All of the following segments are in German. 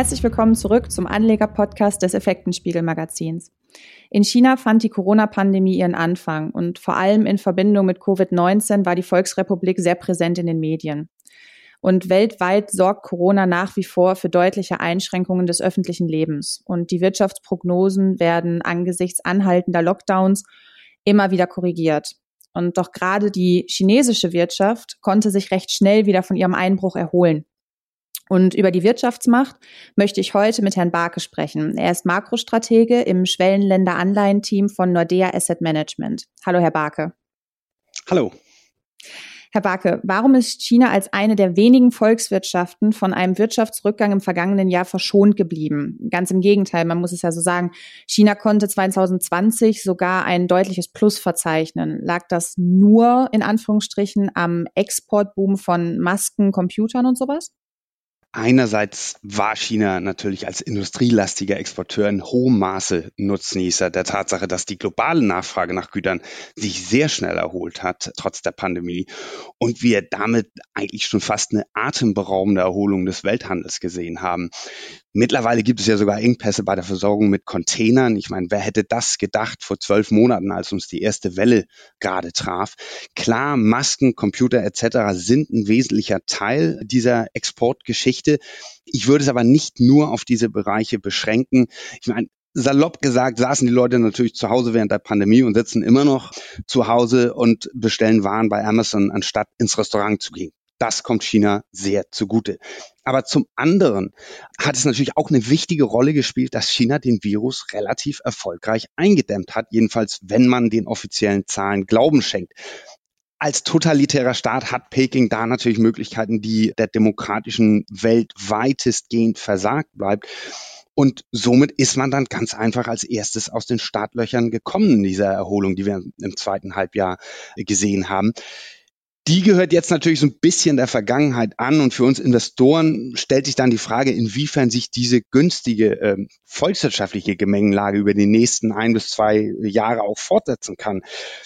Herzlich willkommen zurück zum Anleger-Podcast des Effektenspiegel-Magazins. In China fand die Corona-Pandemie ihren Anfang und vor allem in Verbindung mit Covid-19 war die Volksrepublik sehr präsent in den Medien. Und weltweit sorgt Corona nach wie vor für deutliche Einschränkungen des öffentlichen Lebens. Und die Wirtschaftsprognosen werden angesichts anhaltender Lockdowns immer wieder korrigiert. Und doch gerade die chinesische Wirtschaft konnte sich recht schnell wieder von ihrem Einbruch erholen. Und über die Wirtschaftsmacht möchte ich heute mit Herrn Barke sprechen. Er ist Makrostratege im Schwellenländer-Anleihenteam von Nordea Asset Management. Hallo, Herr Barke. Hallo. Herr Barke, warum ist China als eine der wenigen Volkswirtschaften von einem Wirtschaftsrückgang im vergangenen Jahr verschont geblieben? Ganz im Gegenteil, man muss es ja so sagen, China konnte 2020 sogar ein deutliches Plus verzeichnen. Lag das nur in Anführungsstrichen am Exportboom von Masken, Computern und sowas? Einerseits war China natürlich als industrielastiger Exporteur in hohem Maße Nutznießer der Tatsache, dass die globale Nachfrage nach Gütern sich sehr schnell erholt hat, trotz der Pandemie, und wir damit eigentlich schon fast eine atemberaubende Erholung des Welthandels gesehen haben. Mittlerweile gibt es ja sogar Engpässe bei der Versorgung mit Containern. Ich meine, wer hätte das gedacht vor zwölf Monaten, als uns die erste Welle gerade traf? Klar, Masken, Computer etc. sind ein wesentlicher Teil dieser Exportgeschichte. Ich würde es aber nicht nur auf diese Bereiche beschränken. Ich meine, salopp gesagt saßen die Leute natürlich zu Hause während der Pandemie und sitzen immer noch zu Hause und bestellen Waren bei Amazon, anstatt ins Restaurant zu gehen. Das kommt China sehr zugute. Aber zum anderen hat es natürlich auch eine wichtige Rolle gespielt, dass China den Virus relativ erfolgreich eingedämmt hat, jedenfalls wenn man den offiziellen Zahlen Glauben schenkt. Als totalitärer Staat hat Peking da natürlich Möglichkeiten, die der demokratischen Welt weitestgehend versagt bleibt. Und somit ist man dann ganz einfach als erstes aus den Startlöchern gekommen in dieser Erholung, die wir im zweiten Halbjahr gesehen haben die gehört jetzt natürlich so ein bisschen der Vergangenheit an und für uns Investoren stellt sich dann die Frage, inwiefern sich diese günstige äh, volkswirtschaftliche Gemengenlage über die nächsten ein bis zwei Jahre auch fortsetzen kann.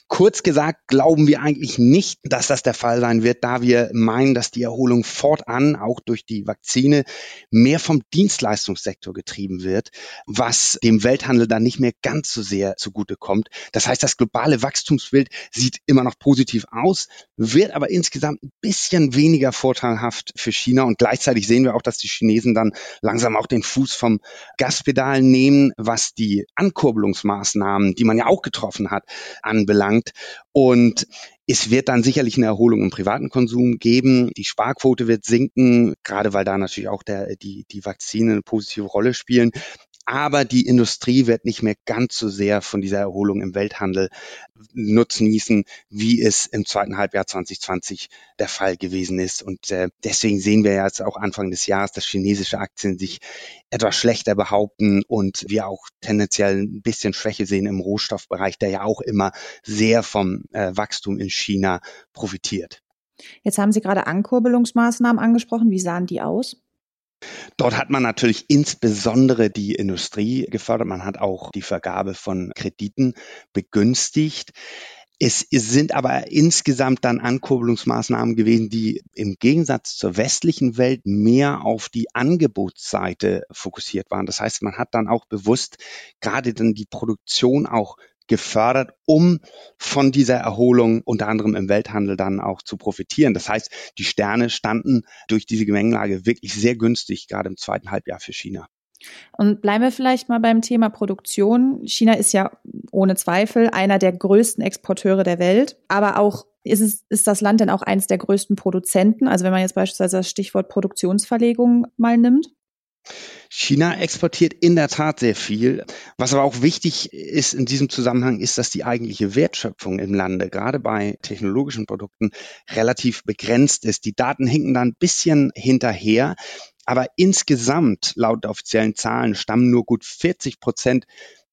Kurz gesagt glauben wir eigentlich nicht, dass das der Fall sein wird, da wir meinen, dass die Erholung fortan auch durch die Vakzine mehr vom Dienstleistungssektor getrieben wird, was dem Welthandel dann nicht mehr ganz so sehr zugutekommt. Das heißt, das globale Wachstumsbild sieht immer noch positiv aus, wird aber insgesamt ein bisschen weniger vorteilhaft für China. Und gleichzeitig sehen wir auch, dass die Chinesen dann langsam auch den Fuß vom Gaspedal nehmen, was die Ankurbelungsmaßnahmen, die man ja auch getroffen hat, anbelangt. Und es wird dann sicherlich eine Erholung im privaten Konsum geben. Die Sparquote wird sinken, gerade weil da natürlich auch der, die, die Vakzine eine positive Rolle spielen. Aber die Industrie wird nicht mehr ganz so sehr von dieser Erholung im Welthandel nutznießen, wie es im zweiten Halbjahr 2020 der Fall gewesen ist. Und äh, deswegen sehen wir jetzt auch Anfang des Jahres, dass chinesische Aktien sich etwas schlechter behaupten und wir auch tendenziell ein bisschen Schwäche sehen im Rohstoffbereich, der ja auch immer sehr vom äh, Wachstum in China profitiert. Jetzt haben Sie gerade Ankurbelungsmaßnahmen angesprochen. Wie sahen die aus? Dort hat man natürlich insbesondere die Industrie gefördert. Man hat auch die Vergabe von Krediten begünstigt. Es sind aber insgesamt dann Ankurbelungsmaßnahmen gewesen, die im Gegensatz zur westlichen Welt mehr auf die Angebotsseite fokussiert waren. Das heißt, man hat dann auch bewusst gerade dann die Produktion auch gefördert, um von dieser Erholung unter anderem im Welthandel dann auch zu profitieren. Das heißt, die Sterne standen durch diese Gemengelage wirklich sehr günstig, gerade im zweiten Halbjahr für China. Und bleiben wir vielleicht mal beim Thema Produktion. China ist ja ohne Zweifel einer der größten Exporteure der Welt, aber auch ist, es, ist das Land denn auch eines der größten Produzenten? Also wenn man jetzt beispielsweise das Stichwort Produktionsverlegung mal nimmt? China exportiert in der Tat sehr viel. Was aber auch wichtig ist in diesem Zusammenhang, ist, dass die eigentliche Wertschöpfung im Lande, gerade bei technologischen Produkten, relativ begrenzt ist. Die Daten hinken da ein bisschen hinterher. Aber insgesamt, laut offiziellen Zahlen, stammen nur gut 40 Prozent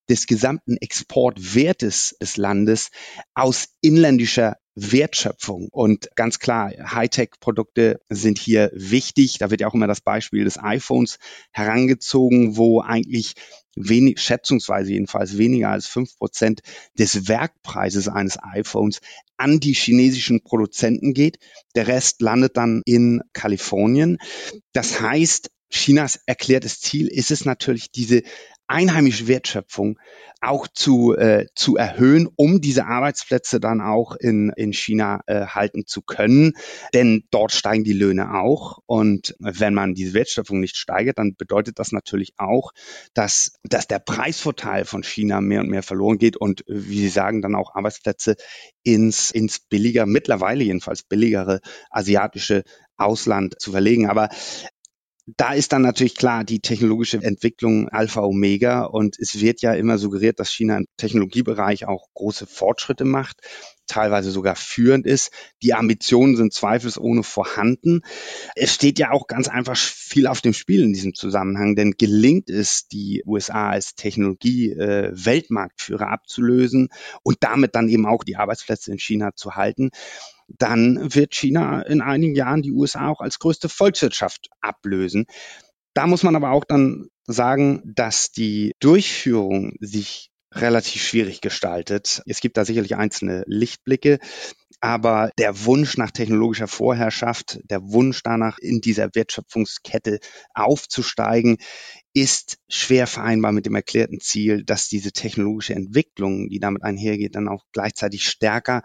des gesamten Exportwertes des Landes aus inländischer Wertschöpfung. Und ganz klar, Hightech-Produkte sind hier wichtig. Da wird ja auch immer das Beispiel des iPhones herangezogen, wo eigentlich wenig, schätzungsweise jedenfalls weniger als fünf Prozent des Werkpreises eines iPhones an die chinesischen Produzenten geht. Der Rest landet dann in Kalifornien. Das heißt, Chinas erklärtes Ziel ist es natürlich, diese einheimische Wertschöpfung auch zu, äh, zu erhöhen, um diese Arbeitsplätze dann auch in, in China äh, halten zu können. Denn dort steigen die Löhne auch. Und wenn man diese Wertschöpfung nicht steigert, dann bedeutet das natürlich auch, dass, dass der Preisvorteil von China mehr und mehr verloren geht und, wie Sie sagen, dann auch Arbeitsplätze ins, ins billiger, mittlerweile jedenfalls billigere asiatische Ausland zu verlegen. Aber da ist dann natürlich klar die technologische Entwicklung Alpha Omega und es wird ja immer suggeriert, dass China im Technologiebereich auch große Fortschritte macht, teilweise sogar führend ist. Die Ambitionen sind zweifelsohne vorhanden. Es steht ja auch ganz einfach viel auf dem Spiel in diesem Zusammenhang, denn gelingt es, die USA als Technologie-Weltmarktführer äh, abzulösen und damit dann eben auch die Arbeitsplätze in China zu halten, dann wird China in einigen Jahren die USA auch als größte Volkswirtschaft ablösen. Da muss man aber auch dann sagen, dass die Durchführung sich relativ schwierig gestaltet. Es gibt da sicherlich einzelne Lichtblicke, aber der Wunsch nach technologischer Vorherrschaft, der Wunsch danach, in dieser Wertschöpfungskette aufzusteigen, ist schwer vereinbar mit dem erklärten Ziel, dass diese technologische Entwicklung, die damit einhergeht, dann auch gleichzeitig stärker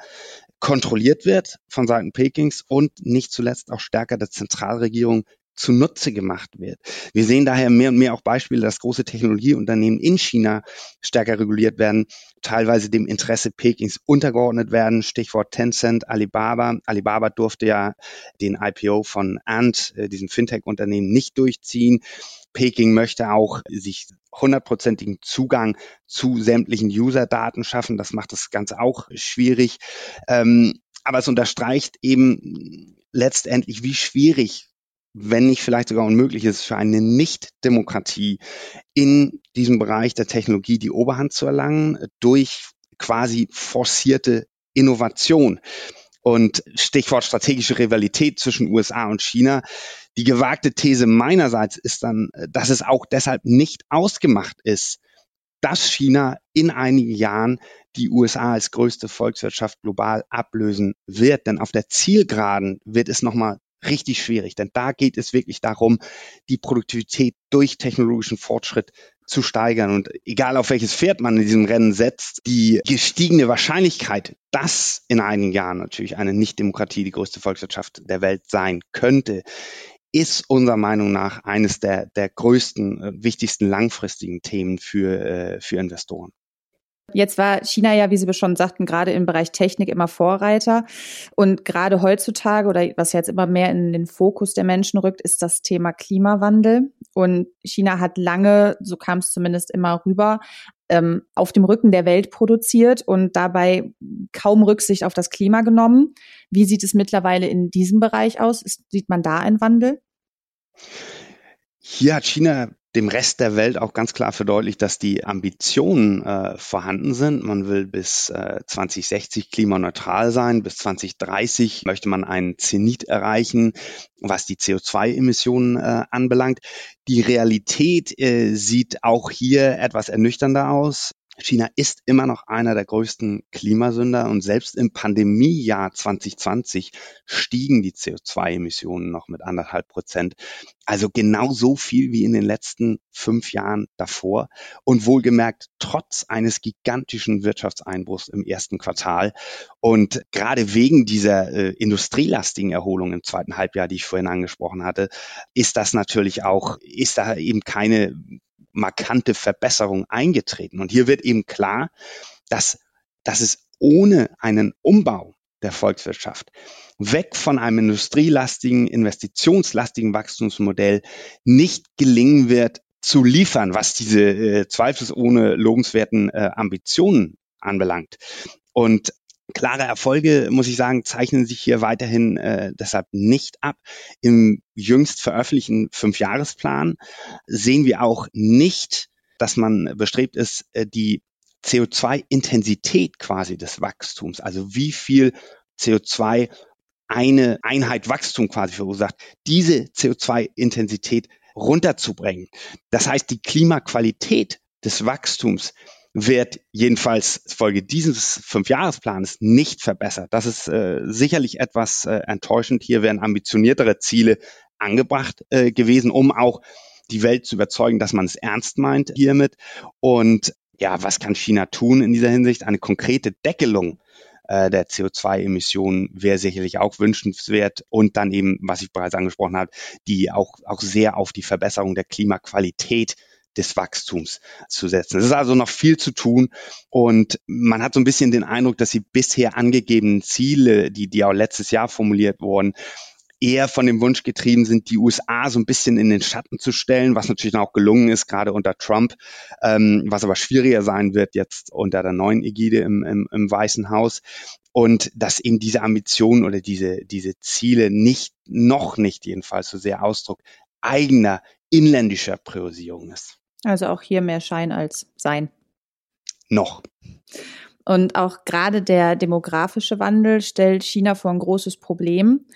kontrolliert wird von Seiten Pekings und nicht zuletzt auch stärker der Zentralregierung zunutze gemacht wird. Wir sehen daher mehr und mehr auch Beispiele, dass große Technologieunternehmen in China stärker reguliert werden, teilweise dem Interesse Pekings untergeordnet werden. Stichwort Tencent, Alibaba. Alibaba durfte ja den IPO von Ant, äh, diesem Fintech-Unternehmen, nicht durchziehen. Peking möchte auch sich hundertprozentigen Zugang zu sämtlichen User-Daten schaffen. Das macht das Ganze auch schwierig. Ähm, aber es unterstreicht eben letztendlich, wie schwierig, wenn nicht vielleicht sogar unmöglich ist, für eine Nicht-Demokratie in diesem Bereich der Technologie die Oberhand zu erlangen durch quasi forcierte Innovation. Und Stichwort strategische Rivalität zwischen USA und China. Die gewagte These meinerseits ist dann, dass es auch deshalb nicht ausgemacht ist, dass China in einigen Jahren die USA als größte Volkswirtschaft global ablösen wird. Denn auf der Zielgeraden wird es nochmal richtig schwierig, denn da geht es wirklich darum, die Produktivität durch technologischen Fortschritt zu steigern. Und egal auf welches Pferd man in diesem Rennen setzt, die gestiegene Wahrscheinlichkeit, dass in einigen Jahren natürlich eine Nicht-Demokratie die größte Volkswirtschaft der Welt sein könnte, ist unserer Meinung nach eines der, der größten, äh, wichtigsten langfristigen Themen für, äh, für Investoren. Jetzt war China ja, wie Sie schon sagten, gerade im Bereich Technik immer Vorreiter. Und gerade heutzutage oder was jetzt immer mehr in den Fokus der Menschen rückt, ist das Thema Klimawandel. Und China hat lange, so kam es zumindest immer rüber, ähm, auf dem Rücken der Welt produziert und dabei kaum Rücksicht auf das Klima genommen. Wie sieht es mittlerweile in diesem Bereich aus? Sieht man da einen Wandel? Hier hat China dem Rest der Welt auch ganz klar verdeutlicht, dass die Ambitionen äh, vorhanden sind. Man will bis äh, 2060 klimaneutral sein, bis 2030 möchte man einen Zenit erreichen, was die CO2-Emissionen äh, anbelangt. Die Realität äh, sieht auch hier etwas ernüchternder aus. China ist immer noch einer der größten Klimasünder und selbst im Pandemiejahr 2020 stiegen die CO2-Emissionen noch mit anderthalb Prozent. Also genau so viel wie in den letzten fünf Jahren davor und wohlgemerkt trotz eines gigantischen Wirtschaftseinbruchs im ersten Quartal. Und gerade wegen dieser äh, industrielastigen Erholung im zweiten Halbjahr, die ich vorhin angesprochen hatte, ist das natürlich auch, ist da eben keine markante Verbesserung eingetreten. Und hier wird eben klar, dass, dass es ohne einen Umbau der Volkswirtschaft weg von einem industrielastigen, investitionslastigen Wachstumsmodell nicht gelingen wird, zu liefern, was diese äh, zweifelsohne lobenswerten äh, Ambitionen anbelangt. Und Klare Erfolge, muss ich sagen, zeichnen sich hier weiterhin äh, deshalb nicht ab. Im jüngst veröffentlichten Fünfjahresplan sehen wir auch nicht, dass man bestrebt ist, äh, die CO2-Intensität quasi des Wachstums, also wie viel CO2 eine Einheit Wachstum quasi verursacht, diese CO2-Intensität runterzubringen. Das heißt, die Klimaqualität des Wachstums wird jedenfalls Folge dieses Fünfjahresplans nicht verbessert. Das ist äh, sicherlich etwas äh, enttäuschend. Hier werden ambitioniertere Ziele angebracht äh, gewesen, um auch die Welt zu überzeugen, dass man es ernst meint hiermit. Und ja, was kann China tun in dieser Hinsicht? Eine konkrete Deckelung äh, der CO2-Emissionen wäre sicherlich auch wünschenswert. Und dann eben, was ich bereits angesprochen habe, die auch, auch sehr auf die Verbesserung der Klimaqualität des Wachstums zu setzen. Es ist also noch viel zu tun und man hat so ein bisschen den Eindruck, dass die bisher angegebenen Ziele, die, die auch letztes Jahr formuliert wurden, eher von dem Wunsch getrieben sind, die USA so ein bisschen in den Schatten zu stellen, was natürlich auch gelungen ist, gerade unter Trump, ähm, was aber schwieriger sein wird jetzt unter der neuen Ägide im, im, im Weißen Haus. Und dass eben diese Ambitionen oder diese, diese Ziele nicht, noch nicht jedenfalls so sehr Ausdruck eigener inländischer Priorisierung ist. Also auch hier mehr Schein als Sein. Noch. Und auch gerade der demografische Wandel stellt China vor ein großes Problem.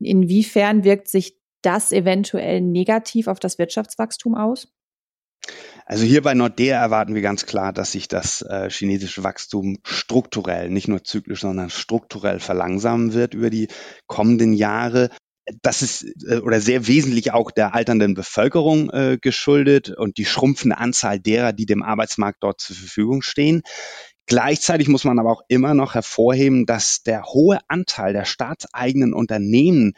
Inwiefern wirkt sich das eventuell negativ auf das Wirtschaftswachstum aus? Also hier bei Nordea erwarten wir ganz klar, dass sich das äh, chinesische Wachstum strukturell, nicht nur zyklisch, sondern strukturell verlangsamen wird über die kommenden Jahre. Das ist äh, oder sehr wesentlich auch der alternden Bevölkerung äh, geschuldet und die schrumpfende Anzahl derer, die dem Arbeitsmarkt dort zur Verfügung stehen. Gleichzeitig muss man aber auch immer noch hervorheben, dass der hohe Anteil der staatseigenen Unternehmen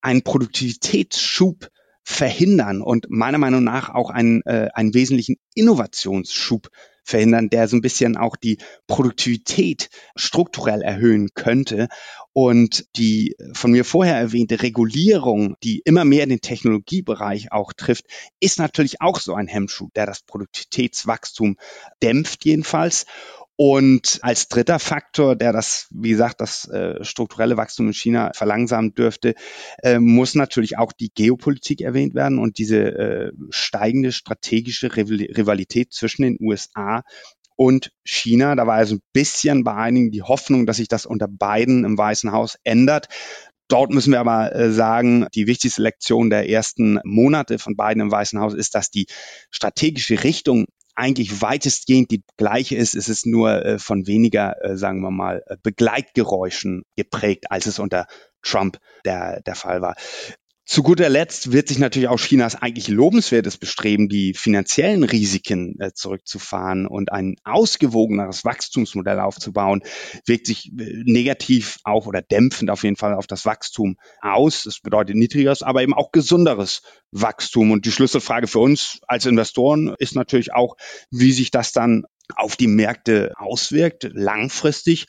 einen Produktivitätsschub verhindern und meiner Meinung nach auch einen, äh, einen wesentlichen Innovationsschub verhindern, der so ein bisschen auch die Produktivität strukturell erhöhen könnte. Und die von mir vorher erwähnte Regulierung, die immer mehr den Technologiebereich auch trifft, ist natürlich auch so ein Hemmschuh, der das Produktivitätswachstum dämpft jedenfalls. Und als dritter Faktor, der das, wie gesagt, das äh, strukturelle Wachstum in China verlangsamen dürfte, äh, muss natürlich auch die Geopolitik erwähnt werden und diese äh, steigende strategische Rivalität zwischen den USA und China. Da war also ein bisschen bei einigen die Hoffnung, dass sich das unter beiden im Weißen Haus ändert. Dort müssen wir aber äh, sagen, die wichtigste Lektion der ersten Monate von beiden im Weißen Haus ist, dass die strategische Richtung eigentlich weitestgehend die gleiche ist. Es ist nur äh, von weniger, äh, sagen wir mal, äh, Begleitgeräuschen geprägt, als es unter Trump der, der Fall war. Zu guter Letzt wird sich natürlich auch Chinas eigentlich lobenswertes Bestreben, die finanziellen Risiken äh, zurückzufahren und ein ausgewogeneres Wachstumsmodell aufzubauen, wirkt sich äh, negativ auch oder dämpfend auf jeden Fall auf das Wachstum aus. Das bedeutet niedrigeres, aber eben auch gesunderes Wachstum. Und die Schlüsselfrage für uns als Investoren ist natürlich auch, wie sich das dann auf die Märkte auswirkt, langfristig.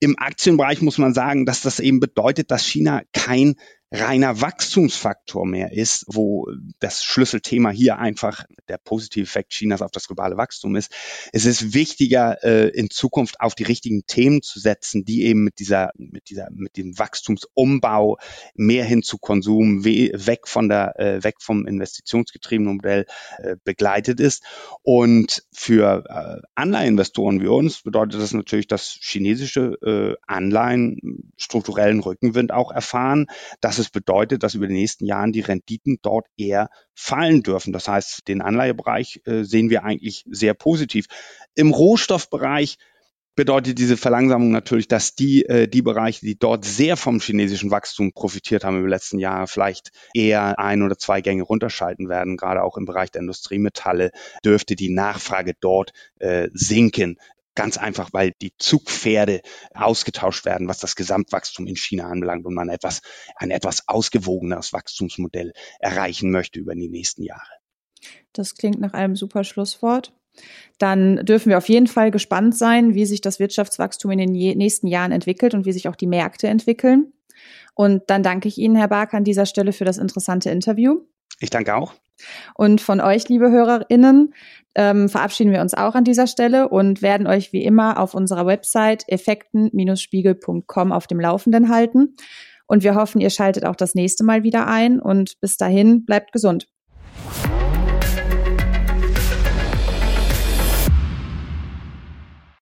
Im Aktienbereich muss man sagen, dass das eben bedeutet, dass China kein reiner Wachstumsfaktor mehr ist, wo das Schlüsselthema hier einfach der positive Effekt Chinas auf das globale Wachstum ist. Es ist wichtiger, äh, in Zukunft auf die richtigen Themen zu setzen, die eben mit dieser, mit dieser, mit dem Wachstumsumbau mehr hin zu Konsum, weg von der, äh, weg vom investitionsgetriebenen Modell äh, begleitet ist. Und für Anleiheninvestoren wie uns bedeutet das natürlich, dass chinesische Anleihen strukturellen Rückenwind auch erfahren, dass es bedeutet, dass über die nächsten Jahren die Renditen dort eher fallen dürfen. Das heißt, den Anleihebereich äh, sehen wir eigentlich sehr positiv. Im Rohstoffbereich bedeutet diese Verlangsamung natürlich, dass die, äh, die Bereiche, die dort sehr vom chinesischen Wachstum profitiert haben über die letzten Jahre, vielleicht eher ein oder zwei Gänge runterschalten werden. Gerade auch im Bereich der Industriemetalle dürfte die Nachfrage dort äh, sinken. Ganz einfach, weil die Zugpferde ausgetauscht werden, was das Gesamtwachstum in China anbelangt und man etwas, ein etwas ausgewogeneres Wachstumsmodell erreichen möchte über die nächsten Jahre. Das klingt nach einem super Schlusswort. Dann dürfen wir auf jeden Fall gespannt sein, wie sich das Wirtschaftswachstum in den nächsten Jahren entwickelt und wie sich auch die Märkte entwickeln. Und dann danke ich Ihnen, Herr Bark, an dieser Stelle für das interessante Interview. Ich danke auch. Und von euch, liebe HörerInnen, ähm, verabschieden wir uns auch an dieser Stelle und werden euch wie immer auf unserer Website effekten-spiegel.com auf dem Laufenden halten. Und wir hoffen, ihr schaltet auch das nächste Mal wieder ein und bis dahin bleibt gesund.